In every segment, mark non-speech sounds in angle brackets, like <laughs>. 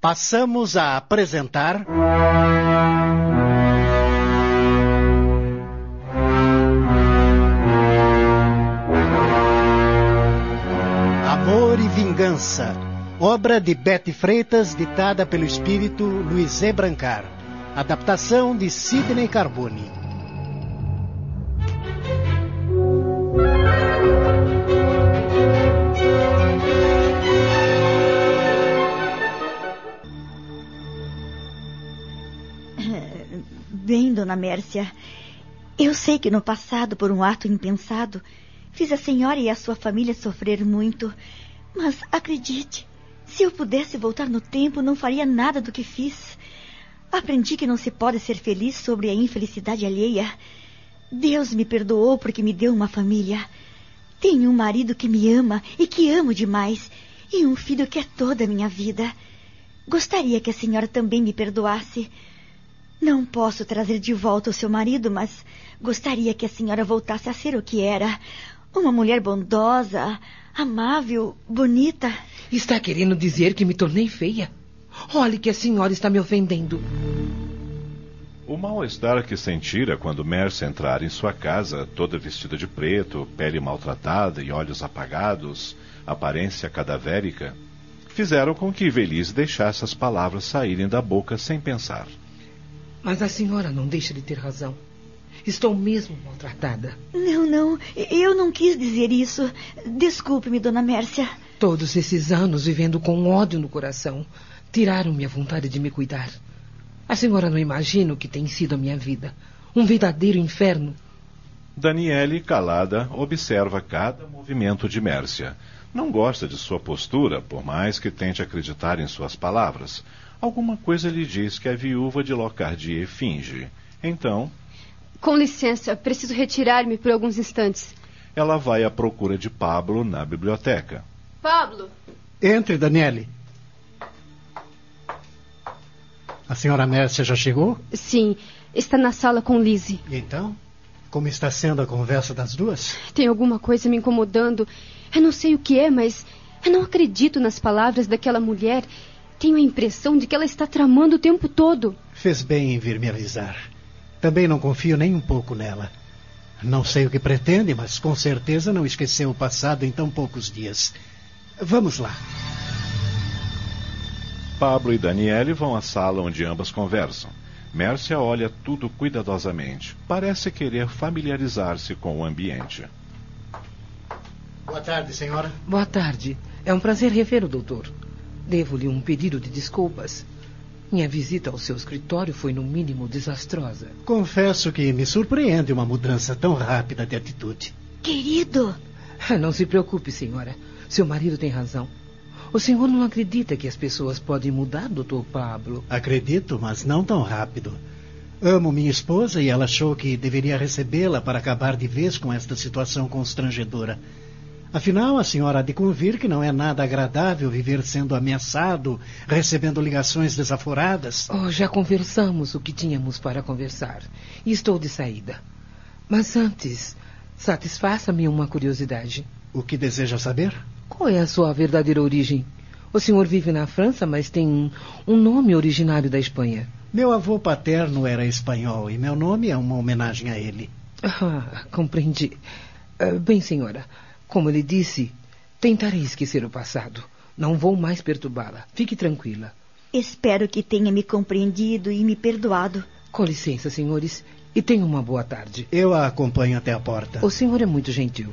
Passamos a apresentar. Amor e Vingança, obra de Betty Freitas, ditada pelo espírito Luiz E. Brancar. Adaptação de Sidney Carbone. Bem, dona Mércia, eu sei que no passado, por um ato impensado, fiz a senhora e a sua família sofrer muito. Mas acredite, se eu pudesse voltar no tempo, não faria nada do que fiz. Aprendi que não se pode ser feliz sobre a infelicidade alheia. Deus me perdoou porque me deu uma família. Tenho um marido que me ama e que amo demais, e um filho que é toda a minha vida. Gostaria que a senhora também me perdoasse. Não posso trazer de volta o seu marido, mas gostaria que a senhora voltasse a ser o que era. Uma mulher bondosa, amável, bonita. Está querendo dizer que me tornei feia? Olhe que a senhora está me ofendendo. O mal-estar que sentira quando Mercy entrar em sua casa, toda vestida de preto, pele maltratada e olhos apagados, aparência cadavérica, fizeram com que Velise deixasse as palavras saírem da boca sem pensar. Mas a senhora não deixa de ter razão. Estou mesmo maltratada. Não, não, eu não quis dizer isso. Desculpe-me, dona Mércia. Todos esses anos vivendo com ódio no coração tiraram-me a vontade de me cuidar. A senhora não imagina o que tem sido a minha vida. Um verdadeiro inferno. Daniele, calada, observa cada movimento de Mércia. Não gosta de sua postura, por mais que tente acreditar em suas palavras. Alguma coisa lhe diz que a viúva de Locardier finge. Então. Com licença, preciso retirar-me por alguns instantes. Ela vai à procura de Pablo na biblioteca. Pablo! Entre, Daniele. A senhora Mércia já chegou? Sim, está na sala com Lizzie. E então? Como está sendo a conversa das duas? Tem alguma coisa me incomodando. Eu não sei o que é, mas eu não acredito nas palavras daquela mulher. Tenho a impressão de que ela está tramando o tempo todo. Fez bem em vir me avisar. Também não confio nem um pouco nela. Não sei o que pretende, mas com certeza não esqueceu o passado em tão poucos dias. Vamos lá. Pablo e Daniele vão à sala onde ambas conversam. Mércia olha tudo cuidadosamente. Parece querer familiarizar-se com o ambiente. Boa tarde, senhora. Boa tarde. É um prazer rever o doutor. Devo-lhe um pedido de desculpas. Minha visita ao seu escritório foi, no mínimo, desastrosa. Confesso que me surpreende uma mudança tão rápida de atitude. Querido! Não se preocupe, senhora. Seu marido tem razão. O senhor não acredita que as pessoas podem mudar, doutor Pablo? Acredito, mas não tão rápido. Amo minha esposa e ela achou que deveria recebê-la para acabar de vez com esta situação constrangedora. Afinal, a senhora há de convir que não é nada agradável viver sendo ameaçado, recebendo ligações desaforadas. Oh, já conversamos o que tínhamos para conversar. E estou de saída. Mas antes, satisfaça-me uma curiosidade. O que deseja saber? Qual é a sua verdadeira origem? O senhor vive na França, mas tem um, nome originário da Espanha. Meu avô paterno era espanhol e meu nome é uma homenagem a ele. Ah, compreendi. Uh, bem, senhora, como lhe disse, tentarei esquecer o passado. Não vou mais perturbá-la. Fique tranquila. Espero que tenha me compreendido e me perdoado. Com licença, senhores, e tenha uma boa tarde. Eu a acompanho até a porta. O senhor é muito gentil.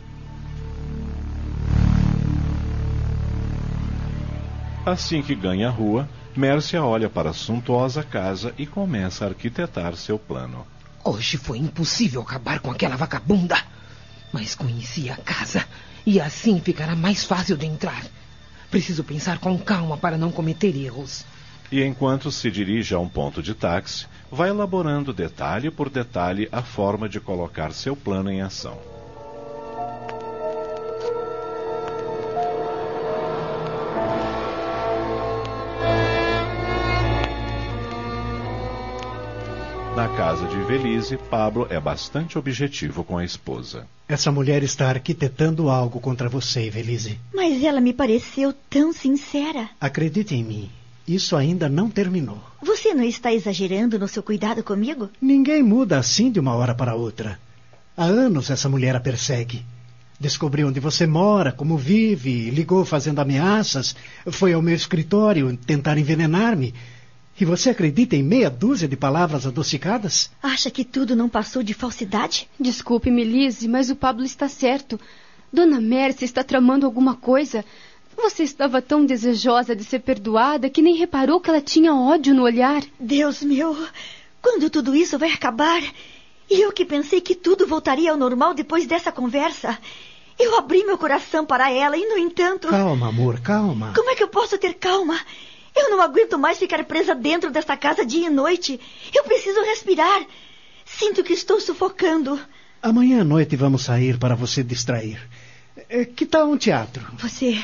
Assim que ganha a rua, Mércia olha para a suntuosa casa e começa a arquitetar seu plano. Hoje foi impossível acabar com aquela vagabunda. Mas conheci a casa e assim ficará mais fácil de entrar. Preciso pensar com calma para não cometer erros. E enquanto se dirige a um ponto de táxi, vai elaborando detalhe por detalhe a forma de colocar seu plano em ação. Casa de Velise, Pablo é bastante objetivo com a esposa. Essa mulher está arquitetando algo contra você, Velise. Mas ela me pareceu tão sincera. Acredite em mim. Isso ainda não terminou. Você não está exagerando no seu cuidado comigo? Ninguém muda assim de uma hora para outra. Há anos essa mulher a persegue. Descobriu onde você mora, como vive, ligou fazendo ameaças, foi ao meu escritório tentar envenenar-me. E você acredita em meia dúzia de palavras adocicadas? Acha que tudo não passou de falsidade? Desculpe-me, Lise, mas o Pablo está certo. Dona Mércia está tramando alguma coisa. Você estava tão desejosa de ser perdoada que nem reparou que ela tinha ódio no olhar. Deus meu, quando tudo isso vai acabar? E eu que pensei que tudo voltaria ao normal depois dessa conversa. Eu abri meu coração para ela e, no entanto. Calma, amor, calma. Como é que eu posso ter calma? Eu não aguento mais ficar presa dentro desta casa dia e noite. Eu preciso respirar. Sinto que estou sufocando. Amanhã à noite vamos sair para você distrair. É, que tal um teatro? Você.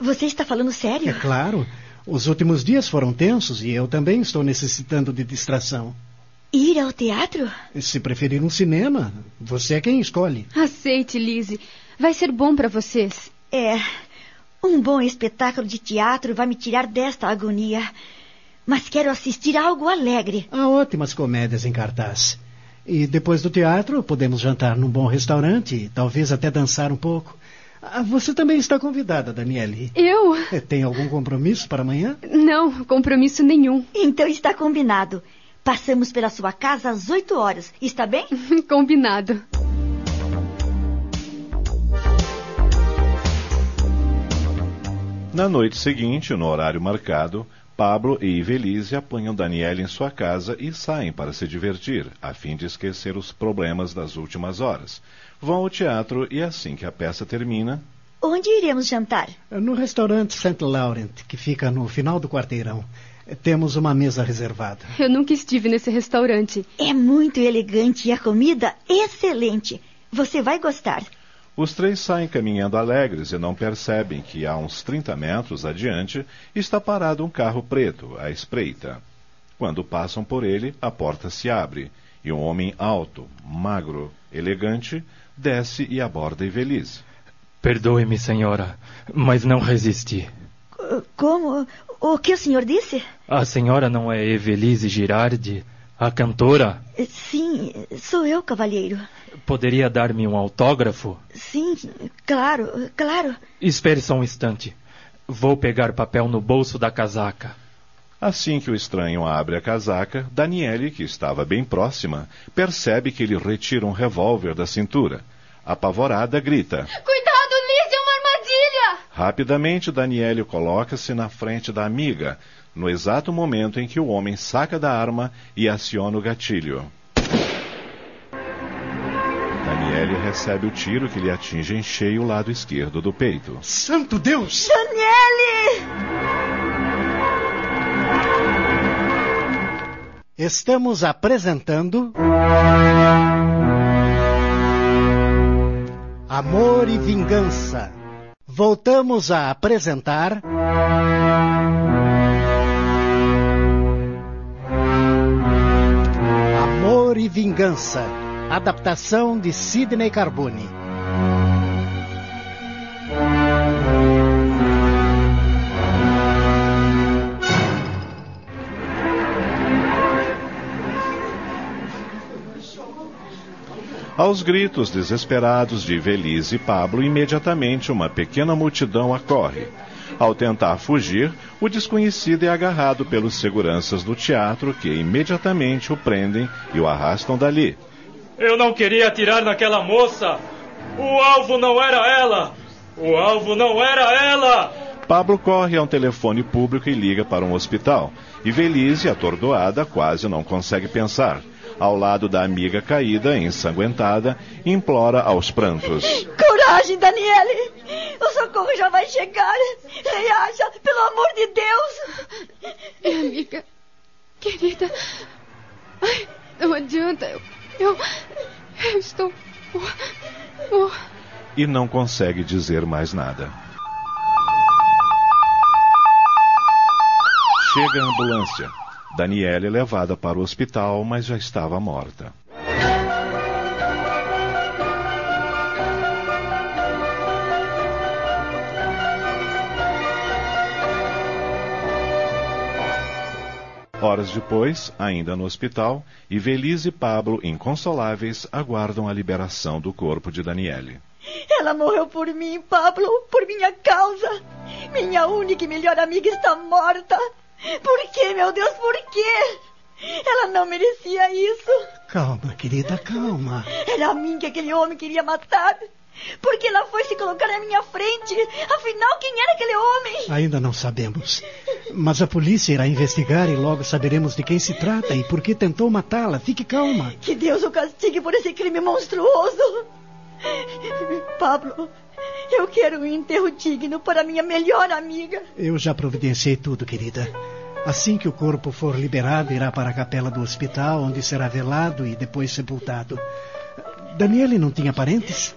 Você está falando sério? É claro. Os últimos dias foram tensos e eu também estou necessitando de distração. Ir ao teatro? Se preferir um cinema, você é quem escolhe. Aceite, Lise. Vai ser bom para vocês. É. Um bom espetáculo de teatro vai me tirar desta agonia. Mas quero assistir a algo alegre. Há ótimas comédias em cartaz. E depois do teatro, podemos jantar num bom restaurante, talvez até dançar um pouco. Ah, você também está convidada, Daniele. Eu? É, tem algum compromisso para amanhã? Não, compromisso nenhum. Então está combinado. Passamos pela sua casa às oito horas. Está bem? <laughs> Combinado. Na noite seguinte, no horário marcado, Pablo e Ivelise apanham Daniela em sua casa e saem para se divertir, a fim de esquecer os problemas das últimas horas. Vão ao teatro e assim que a peça termina. Onde iremos jantar? No restaurante St. Laurent, que fica no final do quarteirão. Temos uma mesa reservada. Eu nunca estive nesse restaurante. É muito elegante e a comida excelente. Você vai gostar. Os três saem caminhando alegres e não percebem que a uns 30 metros adiante está parado um carro preto à espreita. Quando passam por ele, a porta se abre e um homem alto, magro, elegante, desce e aborda Ivelisse. Perdoe-me, senhora, mas não resisti. Como? O que o senhor disse? A senhora não é Evelise Girardi, a cantora? Sim, sou eu, cavalheiro. Poderia dar-me um autógrafo? Sim, claro, claro. Espere só um instante. Vou pegar papel no bolso da casaca. Assim que o estranho abre a casaca, Daniele, que estava bem próxima, percebe que ele retira um revólver da cintura. Apavorada, grita: Cuidado, Liz, é uma armadilha! Rapidamente, Daniele coloca-se na frente da amiga, no exato momento em que o homem saca da arma e aciona o gatilho. Daniele recebe o tiro que lhe atinge em cheio o lado esquerdo do peito. Santo Deus! Daniele! Estamos apresentando. Amor e Vingança. Voltamos a apresentar. Amor e Vingança. Adaptação de Sidney Carbone. Aos gritos desesperados de Velise e Pablo, imediatamente uma pequena multidão acorre. Ao tentar fugir, o desconhecido é agarrado pelos seguranças do teatro que imediatamente o prendem e o arrastam dali. Eu não queria atirar naquela moça! O alvo não era ela! O alvo não era ela! Pablo corre a um telefone público e liga para um hospital. E Velise, atordoada, quase não consegue pensar ao lado da amiga caída, ensanguentada, implora aos prantos. Coragem, Daniele! O socorro já vai chegar! Reaja, pelo amor de Deus! É, amiga. Querida. Ai, não adianta. Eu. Eu, eu estou. Oh. E não consegue dizer mais nada. Chega a ambulância. Daniela é levada para o hospital, mas já estava morta. Horas depois, ainda no hospital, Ivelise e Pablo, inconsoláveis, aguardam a liberação do corpo de Daniele. Ela morreu por mim, Pablo, por minha causa. Minha única e melhor amiga está morta. Por quê, meu Deus, por quê? Ela não merecia isso. Calma, querida, calma. Era a mim que aquele homem queria matar. Porque ela foi se colocar na minha frente. Afinal, quem era aquele homem? Ainda não sabemos. Mas a polícia irá investigar e logo saberemos de quem se trata e por que tentou matá-la. Fique calma. Que Deus o castigue por esse crime monstruoso. Pablo, eu quero um enterro digno para minha melhor amiga. Eu já providenciei tudo, querida. Assim que o corpo for liberado, irá para a capela do hospital, onde será velado e depois sepultado. Daniele não tinha parentes?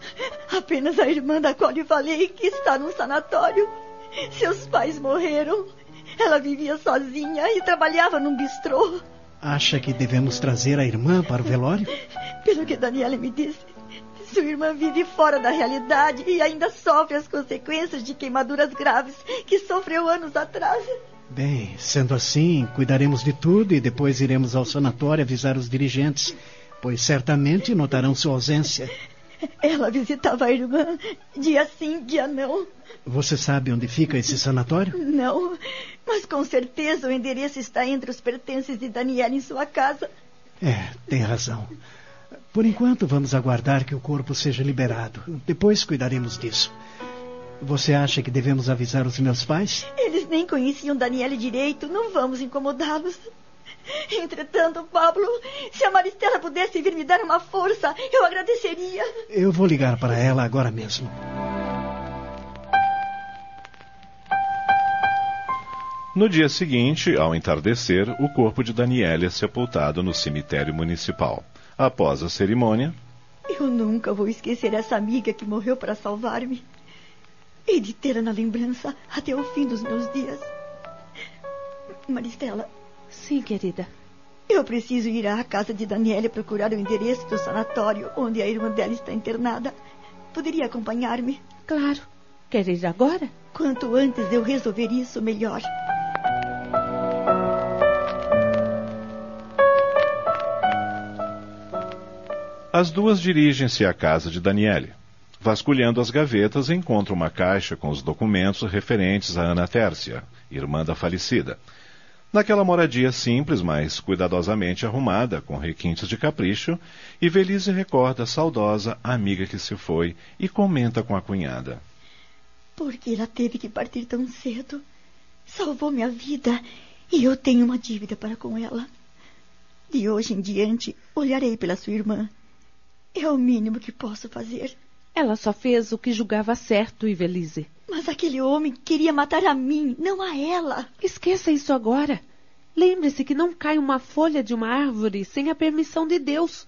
Apenas a irmã da qual lhe falei que está num sanatório. Seus pais morreram. Ela vivia sozinha e trabalhava num bistrô. Acha que devemos trazer a irmã para o velório? Pelo que Daniela me disse, sua irmã vive fora da realidade e ainda sofre as consequências de queimaduras graves que sofreu anos atrás. Bem, sendo assim, cuidaremos de tudo e depois iremos ao sanatório avisar os dirigentes, pois certamente notarão sua ausência. Ela visitava a irmã dia sim, dia não. Você sabe onde fica esse sanatório? Não, mas com certeza o endereço está entre os pertences de Daniela em sua casa. É, tem razão. Por enquanto, vamos aguardar que o corpo seja liberado. Depois cuidaremos disso. Você acha que devemos avisar os meus pais? Eles nem conheciam Daniele direito. Não vamos incomodá-los. Entretanto, Pablo, se a Maristela pudesse vir me dar uma força, eu agradeceria. Eu vou ligar para ela agora mesmo. No dia seguinte, ao entardecer, o corpo de Daniele é sepultado no cemitério municipal. Após a cerimônia. Eu nunca vou esquecer essa amiga que morreu para salvar-me. E de tê-la na lembrança até o fim dos meus dias. Maristela. Sim, querida. Eu preciso ir à casa de Daniela procurar o endereço do sanatório onde a irmã dela está internada. Poderia acompanhar-me? Claro. Quer ir agora? Quanto antes eu resolver isso, melhor. As duas dirigem-se à casa de Daniele. Vasculhando as gavetas, encontram uma caixa com os documentos referentes a Ana Tércia, irmã da falecida. Naquela moradia simples, mas cuidadosamente arrumada, com requintes de capricho, Ivelise recorda a saudosa amiga que se foi e comenta com a cunhada. Por que ela teve que partir tão cedo? Salvou minha vida e eu tenho uma dívida para com ela. De hoje em diante, olharei pela sua irmã é o mínimo que posso fazer. Ela só fez o que julgava certo, Ivelise. Mas aquele homem queria matar a mim, não a ela. Esqueça isso agora. Lembre-se que não cai uma folha de uma árvore sem a permissão de Deus.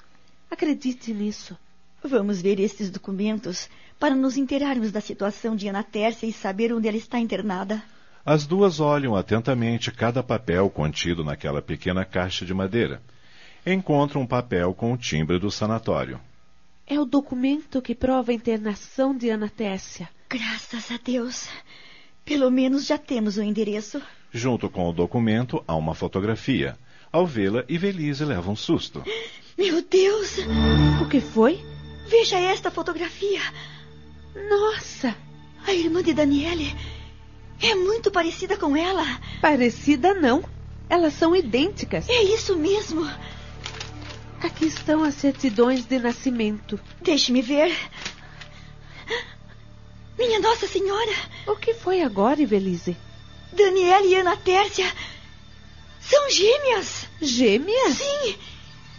Acredite nisso. Vamos ver esses documentos para nos inteirarmos da situação de Ana Tércia e saber onde ela está internada. As duas olham atentamente cada papel contido naquela pequena caixa de madeira. Encontram um papel com o timbre do sanatório. É o documento que prova a internação de Ana Tessia. Graças a Deus. Pelo menos já temos o endereço. Junto com o documento há uma fotografia. Ao vê-la, Ivelise leva um susto. Meu Deus! O que foi? Veja esta fotografia. Nossa! A irmã de Daniele é muito parecida com ela. Parecida não. Elas são idênticas. É isso mesmo. Aqui estão as certidões de nascimento. Deixe-me ver. Minha Nossa Senhora! O que foi agora, Ivelise? Daniela e Ana Tércia são gêmeas. Gêmeas? Sim.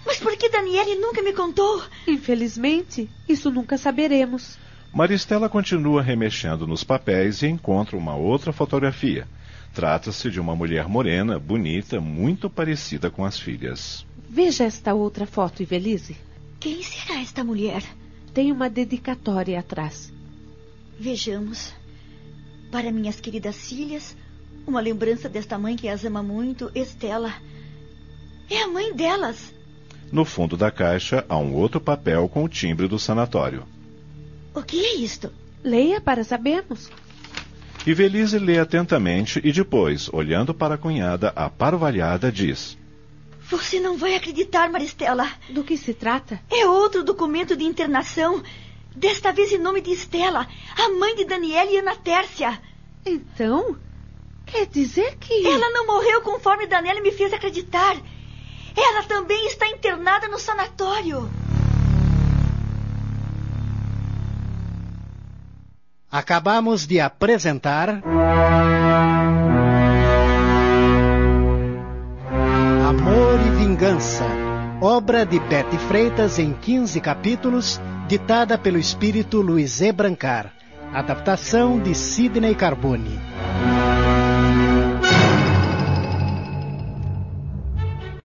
Mas por que Daniele nunca me contou? Infelizmente, isso nunca saberemos. Maristela continua remexendo nos papéis e encontra uma outra fotografia. Trata-se de uma mulher morena, bonita, muito parecida com as filhas. Veja esta outra foto, Ivelise. Quem será esta mulher? Tem uma dedicatória atrás. Vejamos. Para minhas queridas filhas, uma lembrança desta mãe que as ama muito, Estela. É a mãe delas. No fundo da caixa há um outro papel com o timbre do sanatório. O que é isto? Leia para sabermos. Ivelise lê atentamente e depois, olhando para a cunhada aparvalhada, diz: Você não vai acreditar, Maristela. Do que se trata? É outro documento de internação. Desta vez em nome de Estela, a mãe de Daniela e Ana Tércia. Então, quer dizer que. Ela não morreu conforme Daniela me fez acreditar. Ela também está internada no sanatório. Acabamos de apresentar. Amor e Vingança, obra de Bete Freitas em 15 capítulos, ditada pelo espírito Luiz E. Brancar. Adaptação de Sidney Carbone.